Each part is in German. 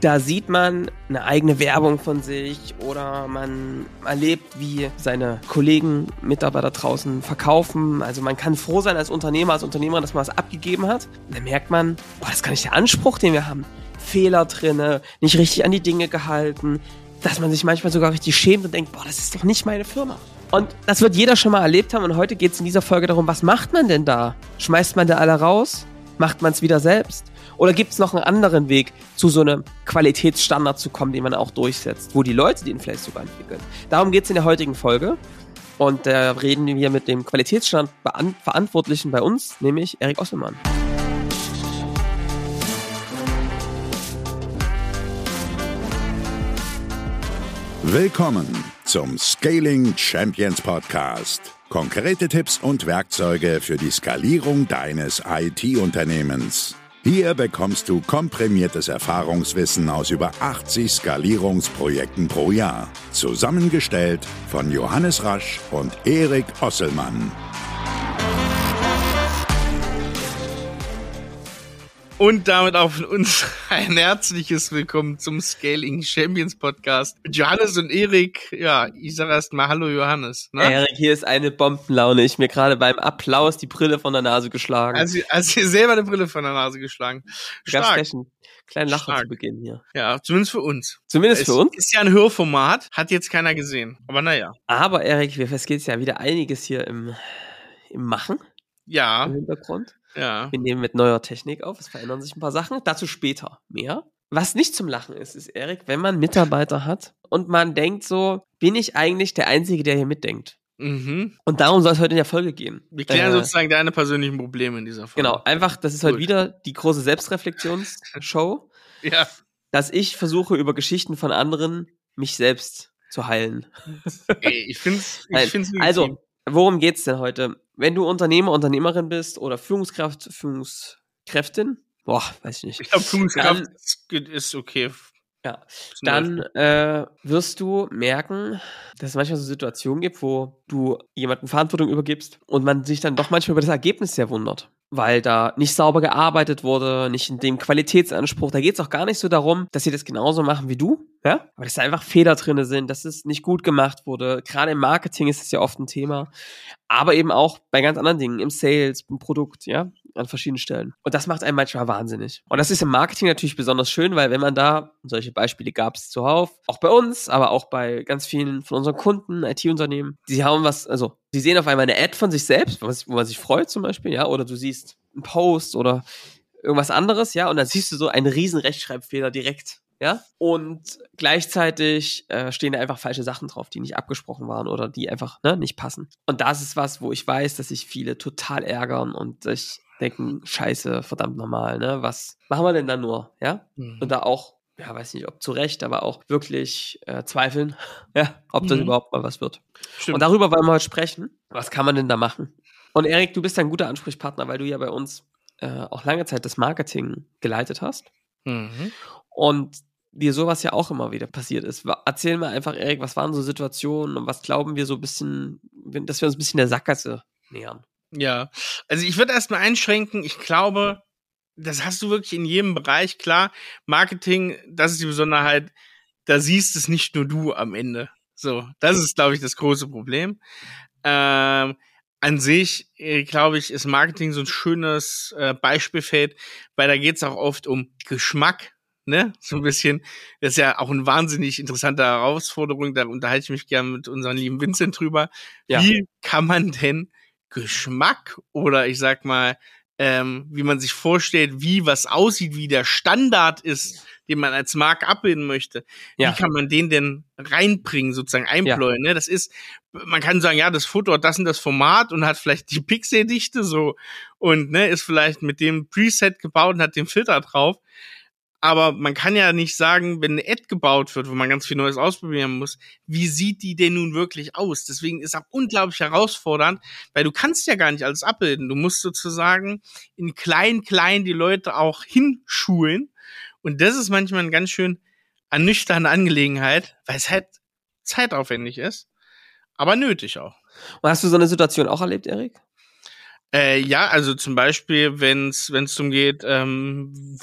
Da sieht man eine eigene Werbung von sich oder man erlebt, wie seine Kollegen, Mitarbeiter draußen verkaufen. Also man kann froh sein als Unternehmer, als Unternehmer, dass man was abgegeben hat. Und dann merkt man, boah, das ist gar nicht der Anspruch, den wir haben. Fehler drinne, nicht richtig an die Dinge gehalten, dass man sich manchmal sogar richtig schämt und denkt, boah, das ist doch nicht meine Firma. Und das wird jeder schon mal erlebt haben und heute geht es in dieser Folge darum, was macht man denn da? Schmeißt man da alle raus? Macht man es wieder selbst? Oder gibt es noch einen anderen Weg, zu so einem Qualitätsstandard zu kommen, den man auch durchsetzt, wo die Leute den vielleicht sogar entwickeln? Darum geht es in der heutigen Folge. Und da reden wir mit dem Qualitätsstandard Verantwortlichen bei uns, nämlich Erik Osselmann. Willkommen zum Scaling Champions Podcast. Konkrete Tipps und Werkzeuge für die Skalierung deines IT-Unternehmens. Hier bekommst du komprimiertes Erfahrungswissen aus über 80 Skalierungsprojekten pro Jahr. Zusammengestellt von Johannes Rasch und Erik Osselmann. Und damit auch von uns ein herzliches Willkommen zum Scaling Champions Podcast mit Johannes und Erik. Ja, ich sage erst mal Hallo Johannes. Ne? Erik, hier ist eine Bombenlaune. Ich mir gerade beim Applaus die Brille von der Nase geschlagen. Also, also selber eine Brille von der Nase geschlagen. Stark. Ganz kleinen Lacher Stark. zu Beginn hier. Ja, zumindest für uns. Zumindest es für uns. Ist ja ein Hörformat, hat jetzt keiner gesehen. Aber naja. Aber Erik, es geht ja wieder einiges hier im, im Machen. Ja. Im Hintergrund. Ja. Wir nehmen mit neuer Technik auf, es verändern sich ein paar Sachen. Dazu später mehr. Was nicht zum Lachen ist, ist, Erik, wenn man Mitarbeiter hat und man denkt so, bin ich eigentlich der Einzige, der hier mitdenkt? Mhm. Und darum soll es heute in der Folge gehen. Wir klären äh, sozusagen deine persönlichen Probleme in dieser Folge. Genau, einfach, das ist Gut. heute wieder die große Selbstreflexionsshow. ja. Dass ich versuche, über Geschichten von anderen mich selbst zu heilen. Ey, ich finde es. Also, worum geht's denn heute? Wenn du Unternehmer, Unternehmerin bist oder Führungskraft, Führungskräftin, boah, weiß ich nicht. Ich glaube, Führungskraft dann, ist okay. Ja, dann äh, wirst du merken, dass es manchmal so Situationen gibt, wo du jemanden Verantwortung übergibst und man sich dann doch manchmal über das Ergebnis sehr wundert weil da nicht sauber gearbeitet wurde, nicht in dem Qualitätsanspruch. Da geht es auch gar nicht so darum, dass sie das genauso machen wie du, ja, aber dass da einfach Fehler drin sind, dass es nicht gut gemacht wurde. Gerade im Marketing ist es ja oft ein Thema, aber eben auch bei ganz anderen Dingen, im Sales, im Produkt, ja, an verschiedenen Stellen. Und das macht einen manchmal wahnsinnig. Und das ist im Marketing natürlich besonders schön, weil wenn man da, solche Beispiele gab es zuhauf, auch bei uns, aber auch bei ganz vielen von unseren Kunden, IT-Unternehmen, die haben was, also sie sehen auf einmal eine Ad von sich selbst, wo man sich freut zum Beispiel, ja, oder du siehst einen Post oder irgendwas anderes, ja, und dann siehst du so einen riesen Rechtschreibfehler direkt, ja, und gleichzeitig äh, stehen da einfach falsche Sachen drauf, die nicht abgesprochen waren oder die einfach ne, nicht passen. Und das ist was, wo ich weiß, dass sich viele total ärgern und sich denken, scheiße, verdammt normal, ne, was machen wir denn da nur, ja, mhm. und da auch ja, weiß nicht, ob zu Recht, aber auch wirklich äh, zweifeln, ja, ob das mhm. überhaupt mal was wird. Stimmt. Und darüber wollen wir heute sprechen. Was kann man denn da machen? Und Erik, du bist ein guter Ansprechpartner, weil du ja bei uns äh, auch lange Zeit das Marketing geleitet hast. Mhm. Und dir sowas ja auch immer wieder passiert ist. Erzähl mal einfach, Erik, was waren so Situationen und was glauben wir so ein bisschen, dass wir uns ein bisschen der Sackgasse nähern? Ja, also ich würde erstmal einschränken, ich glaube, das hast du wirklich in jedem Bereich, klar. Marketing, das ist die Besonderheit, da siehst es nicht nur du am Ende. So, das ist, glaube ich, das große Problem. Ähm, an sich, äh, glaube ich, ist Marketing so ein schönes äh, Beispielfeld, weil da geht es auch oft um Geschmack, ne? So ein bisschen. Das ist ja auch eine wahnsinnig interessante Herausforderung. Da unterhalte ich mich gerne mit unserem lieben Vincent drüber. Ja. Wie kann man denn Geschmack oder ich sag mal ähm, wie man sich vorstellt, wie was aussieht, wie der Standard ist, den man als Marke abbilden möchte. Ja. Wie kann man den denn reinbringen, sozusagen einbläuen? Ja. Ne? Das ist, man kann sagen, ja, das Foto hat das und das Format und hat vielleicht die Pixeldichte so und ne, ist vielleicht mit dem Preset gebaut und hat den Filter drauf. Aber man kann ja nicht sagen, wenn eine Ad gebaut wird, wo man ganz viel Neues ausprobieren muss, wie sieht die denn nun wirklich aus? Deswegen ist auch unglaublich herausfordernd, weil du kannst ja gar nicht alles abbilden. Du musst sozusagen in klein, klein die Leute auch hinschulen. Und das ist manchmal eine ganz schön ernüchternde Angelegenheit, weil es halt zeitaufwendig ist, aber nötig auch. Und hast du so eine Situation auch erlebt, Erik? Äh, ja, also zum Beispiel, wenn es darum geht, ähm,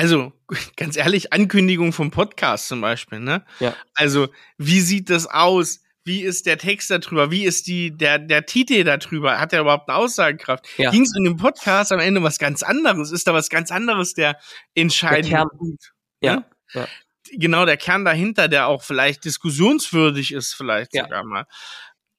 also ganz ehrlich, Ankündigung vom Podcast zum Beispiel, ne? Ja. Also, wie sieht das aus? Wie ist der Text darüber? Wie ist die, der, der Titel darüber? Hat der überhaupt eine Aussagekraft? Ja. Ging es in dem Podcast am Ende was ganz anderes? Ist da was ganz anderes der entscheidende Der Kern. Punkt? Ja. Ne? Ja. Genau, der Kern dahinter, der auch vielleicht diskussionswürdig ist, vielleicht Ja. sogar mal.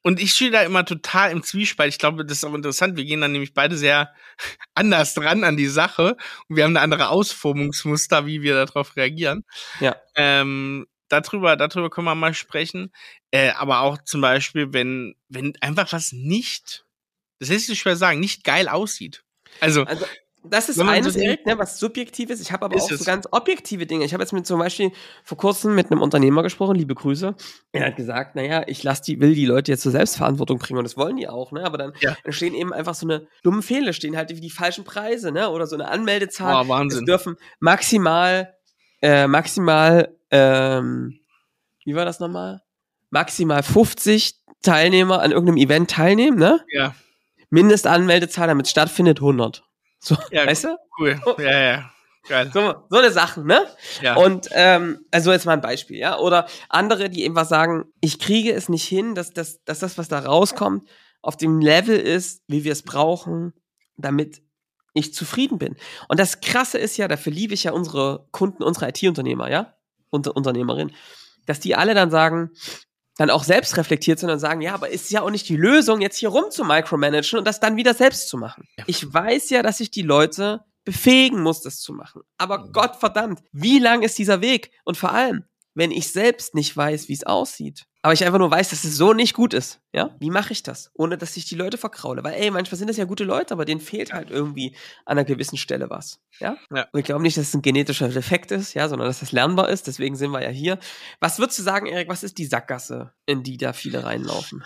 Und ich stehe da immer total im Zwiespalt. Ich glaube, das ist auch interessant. Wir gehen dann nämlich beide sehr anders dran an die Sache und wir haben eine andere Ausformungsmuster, wie wir darauf reagieren. Ja. Ähm, darüber, darüber können wir mal sprechen. Äh, aber auch zum Beispiel, wenn, wenn einfach was nicht, das lässt sich schwer sagen, nicht geil aussieht. Also, Also, das ist eines, so Erik, ne, was Subjektives. Ich habe aber Ist auch so ganz objektive Dinge. Ich habe jetzt mit zum Beispiel vor kurzem mit einem Unternehmer gesprochen, liebe Grüße. Er hat gesagt, naja, ich lass die, will die Leute jetzt zur Selbstverantwortung bringen und das wollen die auch, ne? Aber dann Ja. entstehen eben einfach so eine dumme Fehler, stehen halt wie die falschen Preise, ne? Oder so eine Anmeldezahl. boah, Wahnsinn. Es dürfen maximal, äh, maximal, ähm, wie war das nochmal? Maximal 50 Teilnehmer an irgendeinem Event teilnehmen, ne? Ja, Mindestanmeldezahl, damit es stattfindet, 100. So, Ja, weißt du? cool. Ja, ja. Geil. So, so eine Sachen, ne? Ja. Und ähm, also jetzt mal ein Beispiel, ja. Oder andere, die eben was sagen, ich kriege es nicht hin, dass, dass, dass das, was da rauskommt, auf dem Level ist, wie wir es brauchen, damit ich zufrieden bin. Und das Krasse ist ja, dafür liebe ich ja unsere Kunden, unsere IT-Unternehmer, ja, Unter Unternehmerinnen, dass die alle dann sagen, dann auch selbst reflektiert sind und sagen, ja, aber ist ja auch nicht die Lösung, jetzt hier rum zu micromanagen und das dann wieder selbst zu machen. Ich weiß ja, dass ich die Leute befähigen muss, das zu machen. Aber Gott verdammt, wie lang ist dieser Weg? Und vor allem, wenn ich selbst nicht weiß, wie es aussieht, aber ich einfach nur weiß, dass es so nicht gut ist, ja? Wie mache ich das? Ohne dass ich die Leute verkraule. Weil, ey, manchmal sind das ja gute Leute, aber denen fehlt halt irgendwie an einer gewissen Stelle was, ja? Ja. Und ich glaube nicht, dass es ein genetischer Defekt ist, ja, sondern dass das lernbar ist. Deswegen sind wir ja hier. Was würdest du sagen, Erik, was ist die Sackgasse, in die da viele reinlaufen?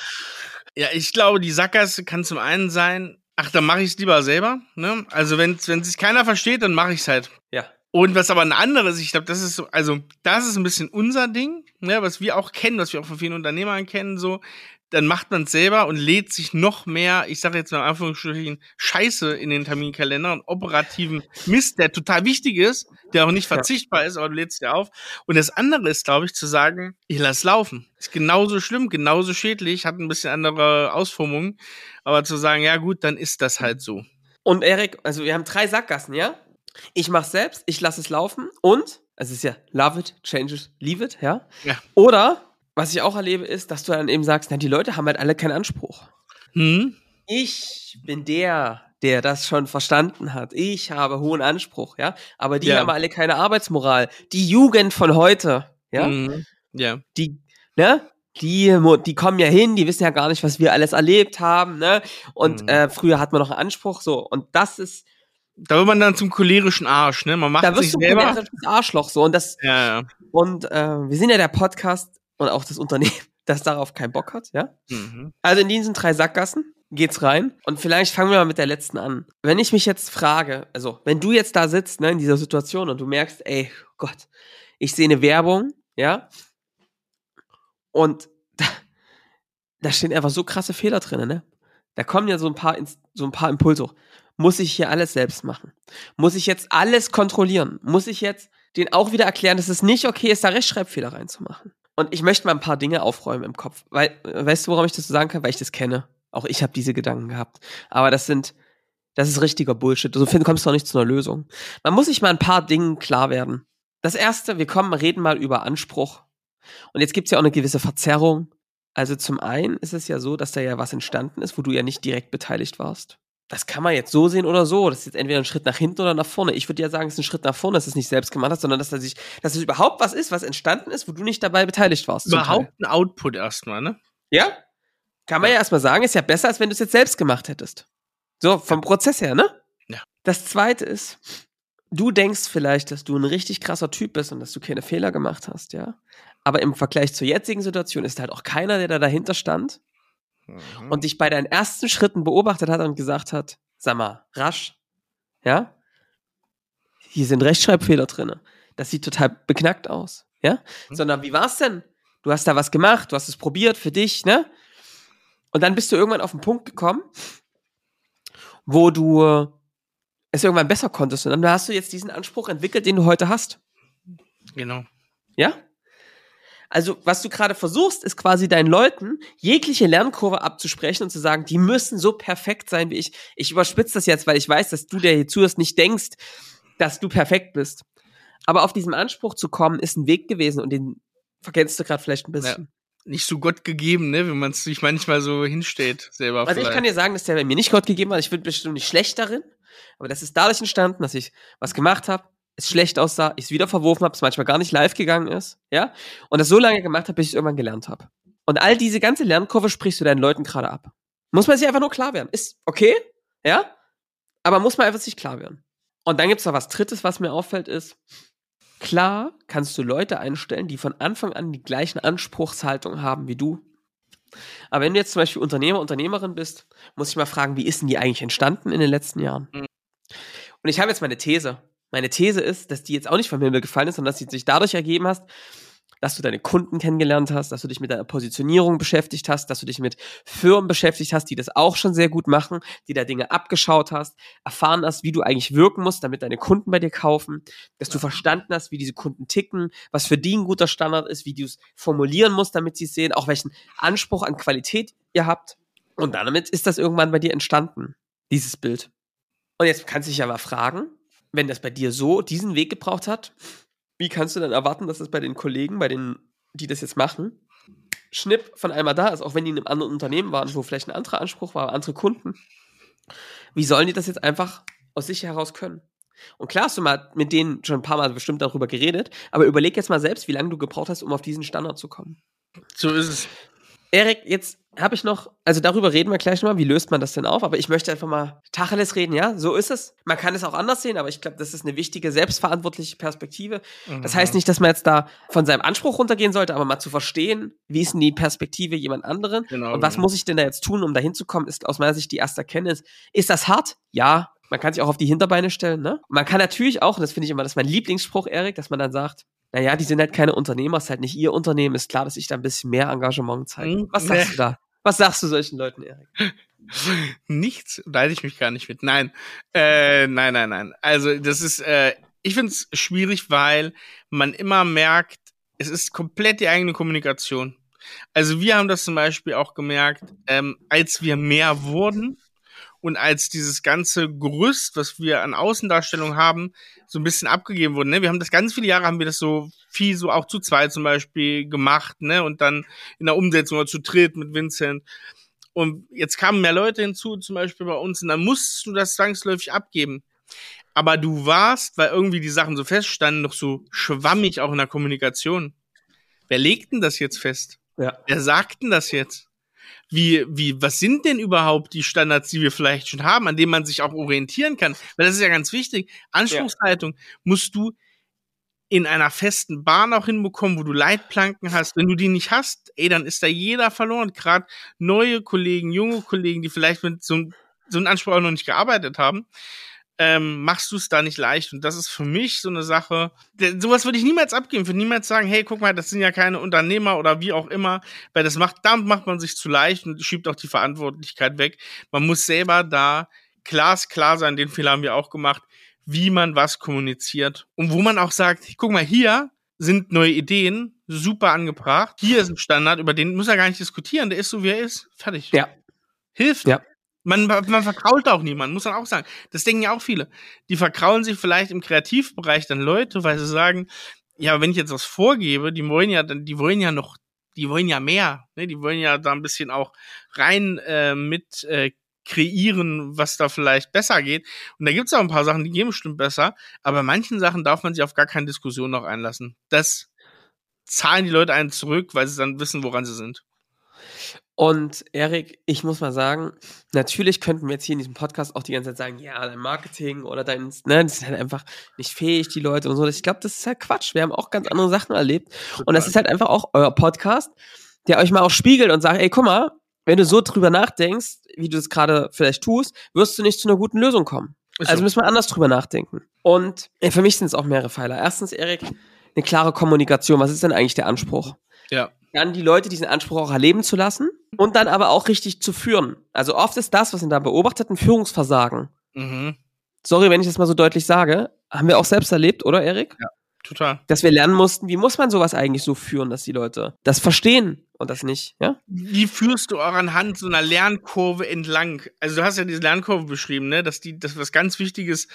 Ja, ich glaube, die Sackgasse kann zum einen sein, ach, dann mache ich es lieber selber. Ne? Also wenn wenn sich keiner versteht, dann mache ich es halt. Ja. Und was aber ein anderes, ich glaube, das ist so, also das ist ein bisschen unser Ding, ne, was wir auch kennen, was wir auch von vielen Unternehmern kennen, so, dann macht man es selber und lädt sich noch mehr, ich sage jetzt mal in Anführungsstrichen, Scheiße in den Terminkalender und operativen Mist, der total wichtig ist, der auch nicht Ja. verzichtbar ist, aber du lädst dir auf. Und das andere ist, glaube ich, zu sagen, ich lass laufen. Ist genauso schlimm, genauso schädlich, hat ein bisschen andere Ausformungen, aber zu sagen, ja gut, dann ist das halt so. Und Erik, also wir haben drei Sackgassen, ja? Ich mach's selbst, ich lasse es laufen und, also es ist ja love it, change it, leave it, ja? Ja. Oder, was ich auch erlebe, ist, dass du dann eben sagst, na, die Leute haben halt alle keinen Anspruch. Hm? Ich bin der, der das schon verstanden hat. Ich habe hohen Anspruch, ja? Aber die Ja. haben alle keine Arbeitsmoral. Die Jugend von heute, ja? Mhm. Ja. die, ne? Die, die kommen ja hin, die wissen ja gar nicht, was wir alles erlebt haben, ne? Und Mhm. äh, früher hat man noch einen Anspruch, so. Und das ist, Da wird man dann zum cholerischen Arsch, ne? Man macht da sich wirst du ein selber. cholerisches Arschloch, so. Und das, Ja, ja. und äh, wir sind ja der Podcast und auch das Unternehmen, das darauf keinen Bock hat, ja? Mhm. Also in diesen drei Sackgassen geht's rein. Und vielleicht fangen wir mal mit der letzten an. Wenn ich mich jetzt frage, also wenn du jetzt da sitzt, ne, in dieser Situation und du merkst, ey, Gott, ich sehe eine Werbung, ja, und da, da stehen einfach so krasse Fehler drin, ne? Da kommen ja so ein paar, so ein paar Impulse hoch. Muss ich hier alles selbst machen? Muss ich jetzt alles kontrollieren? Muss ich jetzt den auch wieder erklären, dass es nicht okay ist, da Rechtschreibfehler reinzumachen? Und ich möchte mal ein paar Dinge aufräumen im Kopf. Weil, äh, weißt du, warum ich das so sagen kann? Weil ich das kenne. Auch ich habe diese Gedanken gehabt. Aber das sind, das ist richtiger Bullshit. So find- kommst du auch nicht zu einer Lösung. Man muss sich mal ein paar Dingen klar werden. Das erste, wir kommen, reden mal über Anspruch. Und jetzt gibt's ja auch eine gewisse Verzerrung. Also zum einen ist es ja so, dass da ja was entstanden ist, wo du ja nicht direkt beteiligt warst. Das kann man jetzt so sehen oder so. Das ist jetzt entweder ein Schritt nach hinten oder nach vorne. Ich würde ja sagen, es ist ein Schritt nach vorne, dass du es nicht selbst gemacht hast, sondern dass da sich, dass es überhaupt was ist, was entstanden ist, wo du nicht dabei beteiligt warst. Überhaupt ein Output erstmal, ne? Ja? Kann man ja erstmal sagen, ist ja besser, als wenn du es jetzt selbst gemacht hättest. So, vom Prozess her, ne? Ja. Das zweite ist, du denkst vielleicht, dass du ein richtig krasser Typ bist und dass du keine Fehler gemacht hast, ja? Aber im Vergleich zur jetzigen Situation ist halt auch keiner, der da dahinter stand Mhm. und dich bei deinen ersten Schritten beobachtet hat und gesagt hat, sag mal, rasch, ja? Hier sind Rechtschreibfehler drin. Das sieht total beknackt aus, ja? Mhm. Sondern wie war's denn? Du hast da was gemacht, du hast es probiert für dich, ne? Und dann bist du irgendwann auf den Punkt gekommen, wo du es irgendwann besser konntest. Und dann hast du jetzt diesen Anspruch entwickelt, den du heute hast. Genau. Ja? Also, was du gerade versuchst, ist quasi deinen Leuten jegliche Lernkurve abzusprechen und zu sagen, die müssen so perfekt sein wie ich. Ich überspitze das jetzt, weil ich weiß, dass du, der hier zuhörst, nicht denkst, dass du perfekt bist. Aber auf diesem Anspruch zu kommen, ist ein Weg gewesen und den verkennst du gerade vielleicht ein bisschen. Ja nicht so Gott gegeben, ne, wenn man es sich manchmal so hinstellt selber. Also vielleicht. ich kann dir sagen, dass der bei mir nicht Gott gegeben hat. Ich bin bestimmt nicht schlecht darin, aber das ist dadurch entstanden, dass ich was gemacht habe, es schlecht aussah, ich es wieder verworfen habe, es manchmal gar nicht live gegangen ist, ja, und das so lange gemacht habe, bis ich es irgendwann gelernt habe. Und all diese ganze Lernkurve sprichst du deinen Leuten gerade ab. Muss man sich einfach nur klar werden. Ist okay, ja, aber muss man einfach sich klar werden. Und dann gibt's noch was Drittes, was mir auffällt, ist, klar kannst du Leute einstellen, die von Anfang an die gleichen Anspruchshaltung haben wie du. Aber wenn du jetzt zum Beispiel Unternehmer, Unternehmerin bist, muss ich mal fragen, wie ist denn die eigentlich entstanden in den letzten Jahren? Mhm. Und ich habe jetzt meine These. Meine These ist, dass die jetzt auch nicht vom Himmel gefallen ist, sondern dass sie sich dadurch ergeben hast, dass du deine Kunden kennengelernt hast, dass du dich mit deiner Positionierung beschäftigt hast, dass du dich mit Firmen beschäftigt hast, die das auch schon sehr gut machen, die da Dinge abgeschaut hast, erfahren hast, wie du eigentlich wirken musst, damit deine Kunden bei dir kaufen, dass du verstanden hast, wie diese Kunden ticken, was für die ein guter Standard ist, wie du es formulieren musst, damit sie es sehen, auch welchen Anspruch an Qualität ihr habt. Und damit ist das irgendwann bei dir entstanden, dieses Bild. Und jetzt kannst du dich aber fragen, wenn das bei dir so diesen Weg gebraucht hat, wie kannst du dann erwarten, dass das bei den Kollegen, bei denen, die das jetzt machen, Schnipp von einmal da ist, auch wenn die in einem anderen Unternehmen waren, wo vielleicht ein anderer Anspruch war, andere Kunden. Wie sollen die das jetzt einfach aus sich heraus können? Und klar hast du mal mit denen schon ein paar Mal bestimmt darüber geredet, aber überleg jetzt mal selbst, wie lange du gebraucht hast, um auf diesen Standard zu kommen. So ist es. Erik, jetzt habe ich noch, also darüber reden wir gleich nochmal, wie löst man das denn auf, aber ich möchte einfach mal Tacheles reden, ja, so ist es. Man kann es auch anders sehen, aber ich glaube, das ist eine wichtige, selbstverantwortliche Perspektive. Mhm. Das heißt nicht, dass man jetzt da von seinem Anspruch runtergehen sollte, aber mal zu verstehen, wie ist denn die Perspektive jemand anderen genau, und was genau. muss ich denn da jetzt tun, um da hinzukommen, ist aus meiner Sicht die erste Erkenntnis. Ist das hart? Ja. Man kann sich auch auf die Hinterbeine stellen, ne? Man kann natürlich auch, und das finde ich immer, das ist mein Lieblingsspruch, Erik, dass man dann sagt, naja, die sind halt keine Unternehmer, ist halt nicht ihr Unternehmen, ist klar, dass ich da ein bisschen mehr Engagement zeige. Mhm. Was sagst du da? Was sagst du solchen Leuten, Erik? Nichts, leide ich mich gar nicht mit. Nein, äh, nein, nein, nein. Also das ist, äh, ich finde es schwierig, weil man immer merkt, es ist komplett die eigene Kommunikation. Also wir haben das zum Beispiel auch gemerkt, ähm, als wir mehr wurden, und als dieses ganze Gerüst, was wir an Außendarstellung haben, so ein bisschen abgegeben wurde. Ne? Wir haben das ganz viele Jahre haben wir das so viel so auch zu zweit zum Beispiel gemacht, ne? Und dann in der Umsetzung oder zu dritt mit Vincent. Und jetzt kamen mehr Leute hinzu, zum Beispiel bei uns, und dann musstest du das zwangsläufig abgeben. Aber du warst, weil irgendwie die Sachen so feststanden, noch so schwammig auch in der Kommunikation. Wer legt denn das jetzt fest? Ja. Wer sagt denn das jetzt? Wie, wie, was sind denn überhaupt die Standards, die wir vielleicht schon haben, an denen man sich auch orientieren kann? Weil das ist ja ganz wichtig. Anspruchshaltung ja. musst du in einer festen Bahn auch hinbekommen, wo du Leitplanken hast. Wenn du die nicht hast, ey, dann ist da jeder verloren. Gerade neue Kollegen, junge Kollegen, die vielleicht mit so, so einem Anspruch auch noch nicht gearbeitet haben, ähm, machst du es da nicht leicht. Und das ist für mich so eine Sache, sowas würde ich niemals abgeben, würde niemals sagen, hey, guck mal, das sind ja keine Unternehmer oder wie auch immer, weil das macht, damit macht man sich zu leicht und schiebt auch die Verantwortlichkeit weg. Man muss selber da glasklar sein, den Fehler haben wir auch gemacht, wie man was kommuniziert und wo man auch sagt, guck mal, hier sind neue Ideen, super angebracht. Hier ist ein Standard, über den muss er gar nicht diskutieren, der ist so, wie er ist. Fertig. Ja. Hilft. Ja. Man, man verkrault auch niemanden, muss man auch sagen. Das denken ja auch viele. Die verkraulen sich vielleicht im Kreativbereich dann Leute, weil sie sagen, ja, wenn ich jetzt was vorgebe, die wollen ja, die wollen ja noch, die wollen ja mehr, ne? Die wollen ja da ein bisschen auch rein äh, mit äh, kreieren, was da vielleicht besser geht. Und da gibt's auch ein paar Sachen, die gehen bestimmt besser, aber manchen Sachen darf man sich auf gar keine Diskussion noch einlassen. Das zahlen die Leute einen zurück, weil sie dann wissen, woran sie sind. Und Erik, ich muss mal sagen, natürlich könnten wir jetzt hier in diesem Podcast auch die ganze Zeit sagen, ja, dein Marketing oder dein, ne, das ist halt einfach nicht fähig, die Leute und so. Ich glaube, das ist halt Quatsch. Wir haben auch ganz andere Sachen erlebt. Total. Und das ist halt einfach auch euer Podcast, der euch mal auch spiegelt und sagt, ey, guck mal, wenn du so drüber nachdenkst, wie du es gerade vielleicht tust, wirst du nicht zu einer guten Lösung kommen. Ist also so. müssen wir anders drüber nachdenken. Und ey, für mich sind es auch mehrere Pfeiler. Erstens, Erik, eine klare Kommunikation. Was ist denn eigentlich der Anspruch? Ja dann die Leute diesen Anspruch auch erleben zu lassen und dann aber auch richtig zu führen. Also oft ist das, was man da beobachtet, ein Führungsversagen. Mhm. sorry, wenn ich das mal so deutlich sage, haben wir auch selbst erlebt, oder Erik? Ja, total. Dass wir lernen mussten, wie muss man sowas eigentlich so führen, dass die Leute das verstehen und das nicht, ja? Wie führst du auch anhand so einer Lernkurve entlang? Also du hast ja diese Lernkurve beschrieben, ne, dass die, das was ganz Wichtiges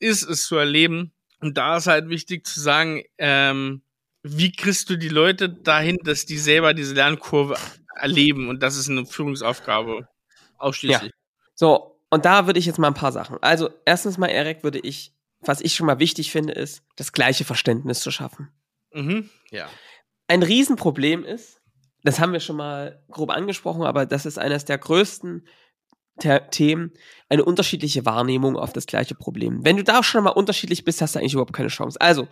ist, es zu erleben. Und da ist halt wichtig zu sagen, ähm, wie kriegst du die Leute dahin, dass die selber diese Lernkurve erleben? Und das ist eine Führungsaufgabe ausschließlich. Ja. So, und da würde ich jetzt mal ein paar Sachen. Also, erstens mal, Erik, würde ich, was ich schon mal wichtig finde, ist, das gleiche Verständnis zu schaffen. Mhm, ja. Ein Riesenproblem ist, das haben wir schon mal grob angesprochen, aber das ist eines der größten Themen, eine unterschiedliche Wahrnehmung auf das gleiche Problem. Wenn du da schon mal unterschiedlich bist, hast du eigentlich überhaupt keine Chance. Also,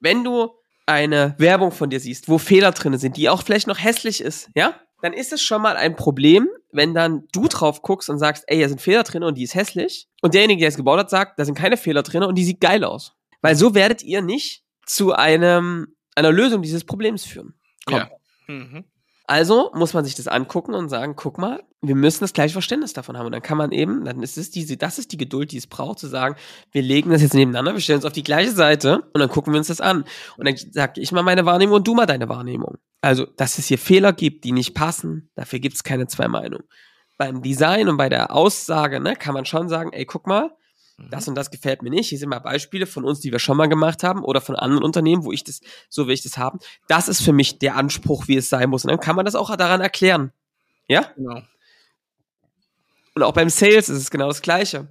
wenn du eine Werbung von dir siehst, wo Fehler drin sind, die auch vielleicht noch hässlich ist, ja, dann ist es schon mal ein Problem, wenn dann du drauf guckst und sagst, ey, hier sind Fehler drin und die ist hässlich. Und derjenige, der es gebaut hat, sagt, da sind keine Fehler drin und die sieht geil aus. Weil so werdet ihr nicht zu einem, einer Lösung dieses Problems führen. Komm. Ja. Mhm. Also muss man sich das angucken und sagen, guck mal, wir müssen das gleiche Verständnis davon haben. Und dann kann man eben, dann ist es diese, das ist die Geduld, die es braucht, zu sagen, wir legen das jetzt nebeneinander, wir stellen uns auf die gleiche Seite und dann gucken wir uns das an. Und dann sage ich mal meine Wahrnehmung und du mal deine Wahrnehmung. Also, dass es hier Fehler gibt, die nicht passen, dafür gibt es keine zwei Meinungen. Beim Design und bei der Aussage, ne, kann man schon sagen, ey, guck mal, das mhm. und das gefällt mir nicht. Hier sind mal Beispiele von uns, die wir schon mal gemacht haben oder von anderen Unternehmen, wo ich das, so will ich das haben. Das ist für mich der Anspruch, wie es sein muss. Und dann kann man das auch daran erklären. Ja? Genau. Und auch beim Sales ist es genau das Gleiche.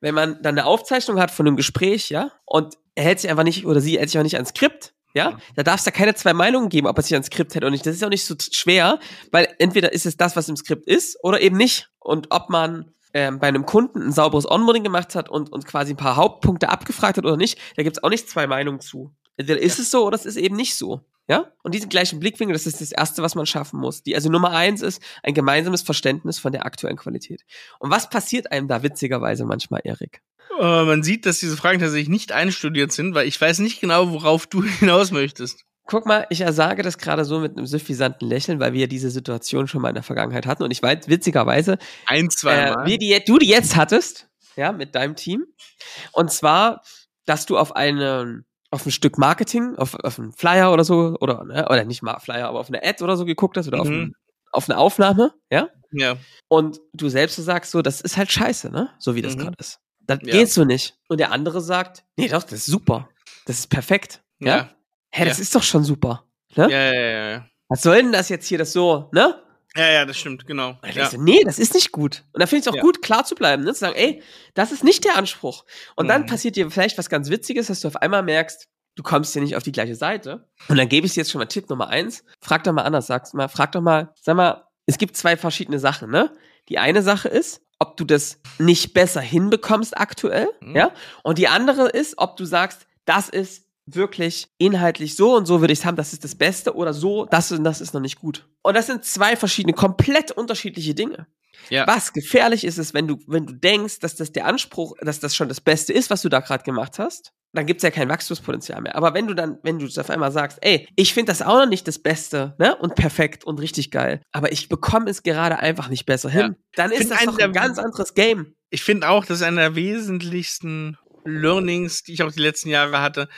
Wenn man dann eine Aufzeichnung hat von einem Gespräch, ja, und er hält sich einfach nicht, oder sie hält sich auch nicht ans Skript, ja, da darf es da keine zwei Meinungen geben, ob er sich ans Skript hält oder nicht. Das ist auch nicht so schwer, weil entweder ist es das, was im Skript ist, oder eben nicht. Und ob man ähm, bei einem Kunden ein sauberes Onboarding gemacht hat und, und quasi ein paar Hauptpunkte abgefragt hat oder nicht, da gibt es auch nicht zwei Meinungen zu. Entweder ist es so oder es ist eben nicht so. Ja? Und diesen gleichen Blickwinkel, das ist das Erste, was man schaffen muss. Die, also Nummer eins ist ein gemeinsames Verständnis von der aktuellen Qualität. Und was passiert einem da witzigerweise manchmal, Erik? Uh, man sieht, dass diese Fragen tatsächlich nicht einstudiert sind, weil ich weiß nicht genau, worauf du hinaus möchtest. Guck mal, ich sage das gerade so mit einem suffisanten Lächeln, weil wir diese Situation schon mal in der Vergangenheit hatten. Und ich weiß, witzigerweise, ein, zwei äh, Mal. Äh, wie die, du die jetzt hattest, ja, mit deinem Team. Und zwar, dass du auf einen, auf ein Stück Marketing, auf, auf einen Flyer oder so, oder, ne, oder nicht mal Flyer, aber auf eine Ad oder so geguckt hast oder mhm. auf, ein, auf eine Aufnahme, ja? Ja. Und du selbst sagst so, das ist halt scheiße, ne? So wie das mhm. gerade ist. Das ja. geht so nicht. Und der andere sagt, nee, doch, das ist super. Das ist perfekt. Ja. ja. Hä, das ja. ist doch schon super. Ne? Ja, ja, ja, ja. Was soll denn das jetzt hier, das so, ne? Ja, ja, das stimmt, genau. Ja. So, nee, das ist nicht gut. Und da finde ich es auch ja. gut, klar zu bleiben, ne? zu sagen, ey, das ist nicht der Anspruch. Und mhm. dann passiert dir vielleicht was ganz Witziges, dass du auf einmal merkst, du kommst hier nicht auf die gleiche Seite. Und dann gebe ich dir jetzt schon mal Tipp Nummer eins. Frag doch mal anders, sagst mal, frag doch mal, sag mal, es gibt zwei verschiedene Sachen, ne? Die eine Sache ist, ob du das nicht besser hinbekommst aktuell, mhm. ja? Und die andere ist, ob du sagst, das ist wirklich inhaltlich so und so würde ich es haben, das ist das Beste oder so, das und das ist noch nicht gut. Und das sind zwei verschiedene, komplett unterschiedliche Dinge. Ja. Was gefährlich ist, ist, wenn du, wenn du denkst, dass das der Anspruch, dass das schon das Beste ist, was du da gerade gemacht hast, dann gibt's ja kein Wachstumspotenzial mehr. Aber wenn du dann, wenn du auf einmal sagst, ey, ich finde das auch noch nicht das Beste, ne? Und perfekt und richtig geil, aber ich bekomme es gerade einfach nicht besser hin, ja. dann ist das doch ein ganz anderes Game. Ich finde auch, das ist einer der wesentlichsten Learnings, die ich auch die letzten Jahre hatte,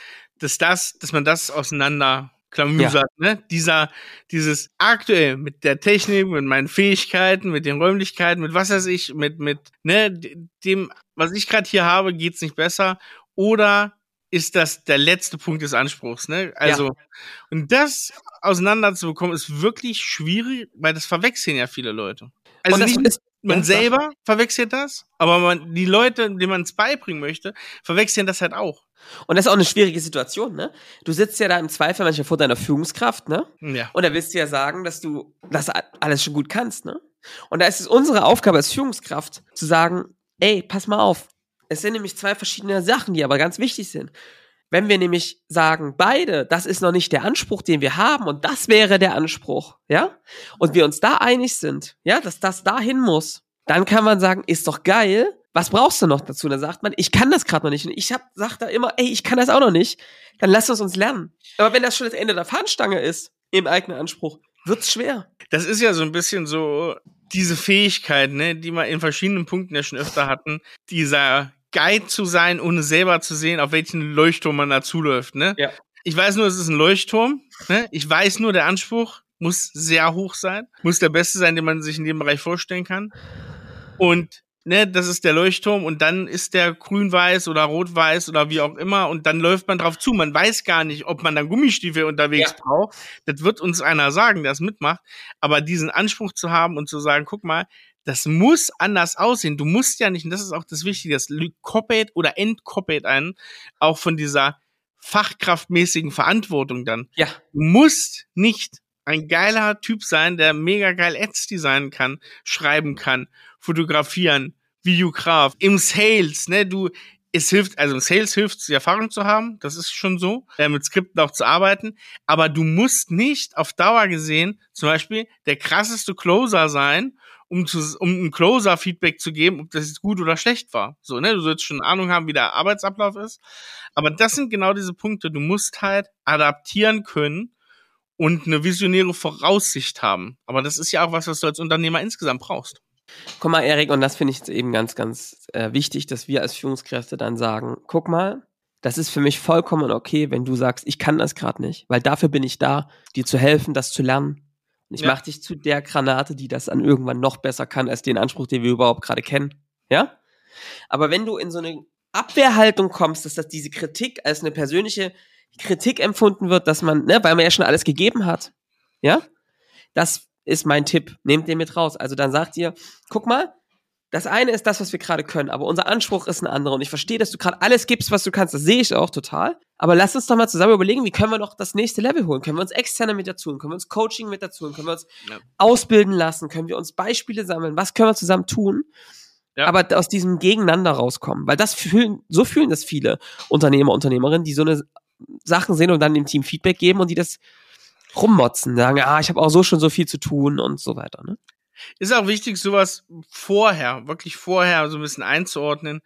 dass das, dass man das auseinander klamüsert, ja. ne? Dieser, dieses aktuell mit der Technik, mit meinen Fähigkeiten, mit den Räumlichkeiten, mit was weiß ich, mit, mit, ne, dem, was ich gerade hier habe, geht's nicht besser. Oder ist das der letzte Punkt des Anspruchs, ne? Also, ja. und das auseinanderzubekommen, ist wirklich schwierig, weil das verwechseln ja viele Leute. Also nicht, ist, man selber verwechselt das, aber man, die Leute, denen man es beibringen möchte, verwechseln das halt auch. Und das ist auch eine schwierige Situation, ne? Du sitzt ja da im Zweifel manchmal vor deiner Führungskraft, ne? Ja. Und da willst du ja sagen, dass du das alles schon gut kannst, ne? Und da ist es unsere Aufgabe als Führungskraft zu sagen, ey, pass mal auf. Es sind nämlich zwei verschiedene Sachen, die aber ganz wichtig sind. Wenn wir nämlich sagen, beide, das ist noch nicht der Anspruch, den wir haben und das wäre der Anspruch, ja? Und wir uns da einig sind, ja, dass das dahin muss, dann kann man sagen, ist doch geil, was brauchst du noch dazu? Dann sagt man, ich kann das gerade noch nicht. Und ich hab, sag da immer, ey, ich kann das auch noch nicht. Dann lass uns uns lernen. Aber wenn das schon das Ende der Fahnenstange ist, im eigenen Anspruch, wird's schwer. Das ist ja so ein bisschen so diese Fähigkeit, ne, die wir in verschiedenen Punkten ja schon öfter hatten, dieser Guide zu sein, ohne selber zu sehen, auf welchen Leuchtturm man da zuläuft, ne? Ja. Ich weiß nur, es ist ein Leuchtturm, ne? Ich weiß nur, der Anspruch muss sehr hoch sein, muss der beste sein, den man sich in dem Bereich vorstellen kann. Und ne, das ist der Leuchtturm und dann ist der grün-weiß oder rot-weiß oder wie auch immer und dann läuft man drauf zu. Man weiß gar nicht, ob man dann Gummistiefel unterwegs Ja. braucht. Das wird uns einer sagen, der es mitmacht. Aber diesen Anspruch zu haben und zu sagen, guck mal, das muss anders aussehen. Du musst ja nicht, und das ist auch das Wichtige, das koppelt oder entkoppelt einen auch von dieser fachkraftmäßigen Verantwortung dann. Ja. Du musst nicht ein geiler Typ sein, der mega geil Ads designen kann, schreiben kann, fotografieren, Videograf, im Sales, ne, du, es hilft, also im Sales hilft die Erfahrung zu haben, das ist schon so, äh, mit Skripten auch zu arbeiten, aber du musst nicht auf Dauer gesehen zum Beispiel der krasseste Closer sein, um, zu, um ein Closer-Feedback zu geben, ob das jetzt gut oder schlecht war. So, ne, du sollst schon Ahnung haben, wie der Arbeitsablauf ist. Aber das sind genau diese Punkte. Du musst halt adaptieren können und eine visionäre Voraussicht haben. Aber das ist ja auch was, was du als Unternehmer insgesamt brauchst. Guck mal, Erik, und das finde ich eben ganz, ganz äh, wichtig, dass wir als Führungskräfte dann sagen, guck mal, das ist für mich vollkommen okay, wenn du sagst, ich kann das gerade nicht, weil dafür bin ich da, dir zu helfen, das zu lernen. Ich Ja. mache dich zu der Granate, die das dann irgendwann noch besser kann, als den Anspruch, den wir überhaupt gerade kennen. Ja? Aber wenn du in so eine Abwehrhaltung kommst, dass das diese Kritik als eine persönliche Kritik empfunden wird, dass man, ne, weil man ja schon alles gegeben hat, ja, das ist mein Tipp. Nehmt den mit raus. Also dann sagt ihr, guck mal, das eine ist das, was wir gerade können, aber unser Anspruch ist ein anderer. Und ich verstehe, dass du gerade alles gibst, was du kannst. Das sehe ich auch total. Aber lass uns doch mal zusammen überlegen, wie können wir noch das nächste Level holen? Können wir uns externe mit dazu holen? Können wir uns Coaching mit dazu holen? Können wir uns Ja. ausbilden lassen? Können wir uns Beispiele sammeln? Was können wir zusammen tun? Ja. Aber aus diesem Gegeneinander rauskommen. Weil das fühlen, so fühlen das viele Unternehmer, Unternehmerinnen, die so eine Sachen sehen und dann dem Team Feedback geben und die das rummotzen, sagen, ah, ich habe auch so schon so viel zu tun und so weiter. Ne? Ist auch wichtig, sowas vorher, wirklich vorher so ein bisschen einzuordnen.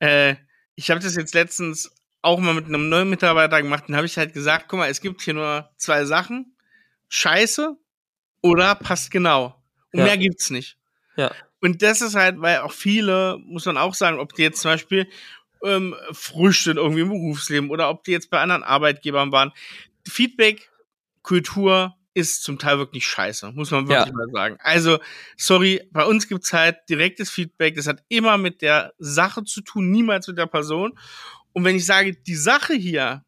Äh, ich habe das jetzt letztens auch mal mit einem neuen Mitarbeiter gemacht, dann habe ich halt gesagt, guck mal, es gibt hier nur zwei Sachen. Scheiße oder passt genau. Und Ja. mehr gibt's nicht. Ja. Und das ist halt, weil auch viele, muss man auch sagen, ob die jetzt zum Beispiel ähm, frisch sind irgendwie im Berufsleben oder ob die jetzt bei anderen Arbeitgebern waren. Feedback, Kultur ist zum Teil wirklich scheiße, muss man wirklich Ja. mal sagen. Also, sorry, bei uns gibt's halt direktes Feedback, das hat immer mit der Sache zu tun, niemals mit der Person. Und wenn ich sage, die Sache hier,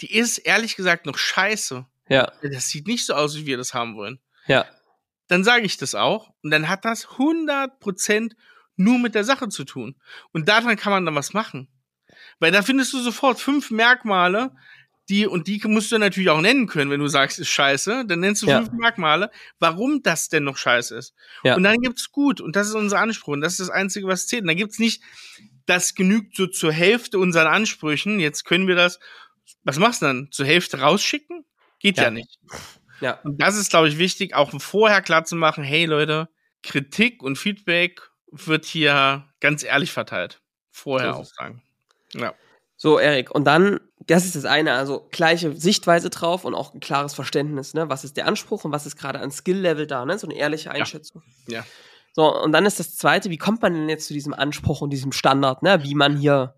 die ist ehrlich gesagt noch scheiße, Ja, das sieht nicht so aus, wie wir das haben wollen ja, dann sage ich das auch. Und dann hat das 100% nur mit der Sache zu tun. Und daran kann man dann was machen. Weil da findest du sofort fünf Merkmale, die, und die musst du natürlich auch nennen können, wenn du sagst, ist scheiße, dann nennst du Ja. fünf Merkmale, warum das denn noch scheiße ist. Ja. Und dann gibt's gut, und das ist unser Anspruch, und das ist das Einzige, was zählt. Und dann gibt's nicht, das genügt so zur Hälfte unseren Ansprüchen, jetzt können wir das, was machst du dann? Zur Hälfte rausschicken? Geht ja, Ja. nicht. ja. Und das ist, glaube ich, wichtig, auch vorher klar zu machen, hey Leute, Kritik und Feedback wird hier ganz ehrlich verteilt. Vorher So auch sagen. Ja. So, Erik, und dann, das ist das eine, also gleiche Sichtweise drauf und auch ein klares Verständnis, ne? Was ist der Anspruch und was ist gerade an Skill-Level da, ne? So eine ehrliche Einschätzung. Ja. So, und dann ist das zweite, wie kommt man denn jetzt zu diesem Anspruch und diesem Standard, ne? Wie man hier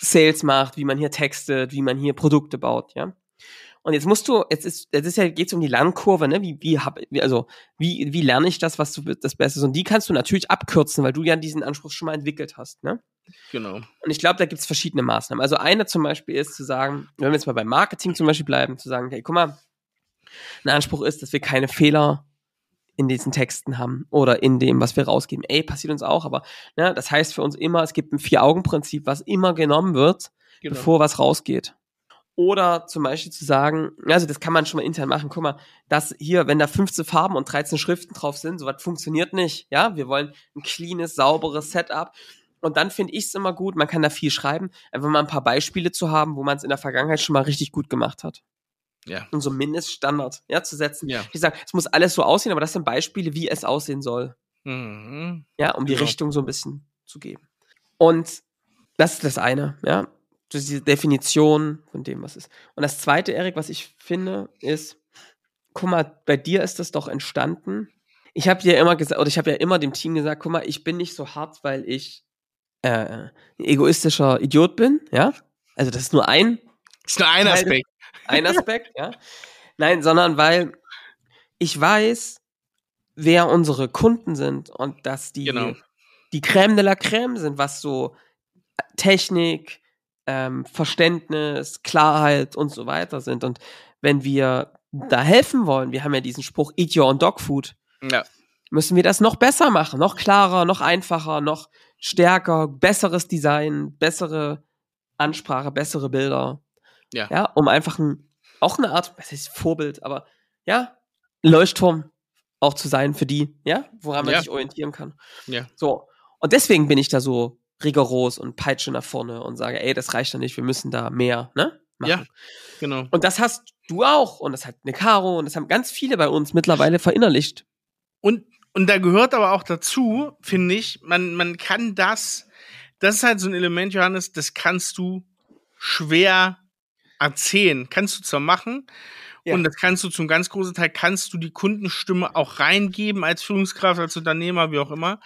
Sales macht, wie man hier textet, wie man hier Produkte baut, ja? Und jetzt musst du, jetzt ist, jetzt ist ja, geht's um die Lernkurve, ne? Wie, wie hab, also, wie, wie lerne ich das, was du, das Beste ist? Und die kannst du natürlich abkürzen, weil du ja diesen Anspruch schon mal entwickelt hast, ne? Genau. Und ich glaube, da gibt es verschiedene Maßnahmen. Also eine zum Beispiel ist zu sagen, wenn wir jetzt mal beim Marketing zum Beispiel bleiben, zu sagen, hey, guck mal, ein Anspruch ist, dass wir keine Fehler in diesen Texten haben oder in dem, was wir rausgeben. Ey, passiert uns auch, aber ne, das heißt für uns immer, es gibt ein Vier-Augen-Prinzip, was immer genommen wird, genau. bevor was rausgeht. Oder zum Beispiel zu sagen, also das kann man schon mal intern machen, guck mal, dass hier, wenn da 15 Farben und 13 Schriften drauf sind, sowas funktioniert nicht. Ja, wir wollen ein cleanes, sauberes Setup. Und dann finde ich es immer gut, man kann da viel schreiben, einfach mal ein paar Beispiele zu haben, wo man es in der Vergangenheit schon mal richtig gut gemacht hat. Ja. Und so einen Mindeststandard ja, zu setzen. Ja. Ich sage, es muss alles so aussehen, aber das sind Beispiele, wie es aussehen soll. Mhm. Ja, um die Genau. Richtung so ein bisschen zu geben. Und das ist das eine, ja. Das ist diese Definition von dem, was ist. Und das zweite, Erik, was ich finde, ist, guck mal, bei dir ist das doch entstanden, ich habe dir immer gesagt, oder ich habe ja immer dem Team gesagt, guck mal, ich bin nicht so hart, weil ich äh, ein egoistischer Idiot bin, ja. Also das ist nur ein. Das ist nur ein Aspekt. Ein Aspekt, ja. Nein, sondern weil ich weiß, wer unsere Kunden sind und dass die Genau. die Crème de la Crème sind, was so Technik, ähm, Verständnis, Klarheit und so weiter sind. Und wenn wir da helfen wollen, wir haben ja diesen Spruch Eat Your Own Dog Food, Ja. müssen wir das noch besser machen, noch klarer, noch einfacher, noch stärker, besseres Design, bessere Ansprache, bessere Bilder. Ja. Ja, um einfach ein, auch eine Art, was heißt Vorbild, aber ja, Leuchtturm auch zu sein für die, ja, woran man Ja. sich orientieren kann. Ja. So. Und deswegen bin ich da so rigoros und peitsche nach vorne und sage, ey, das reicht doch nicht, wir müssen da mehr, ne? Machen. Ja. Genau. Und das hast du auch und das hat eine Caro und das haben ganz viele bei uns mittlerweile verinnerlicht. Und, und da gehört aber auch dazu, finde ich, man, man kann das, das ist halt so ein Element, Johannes, das kannst du schwer erzählen. Kannst du zwar machen, Ja. und das kannst du zum ganz großen Teil, kannst du die Kundenstimme auch reingeben als Führungskraft, als Unternehmer, wie auch immer.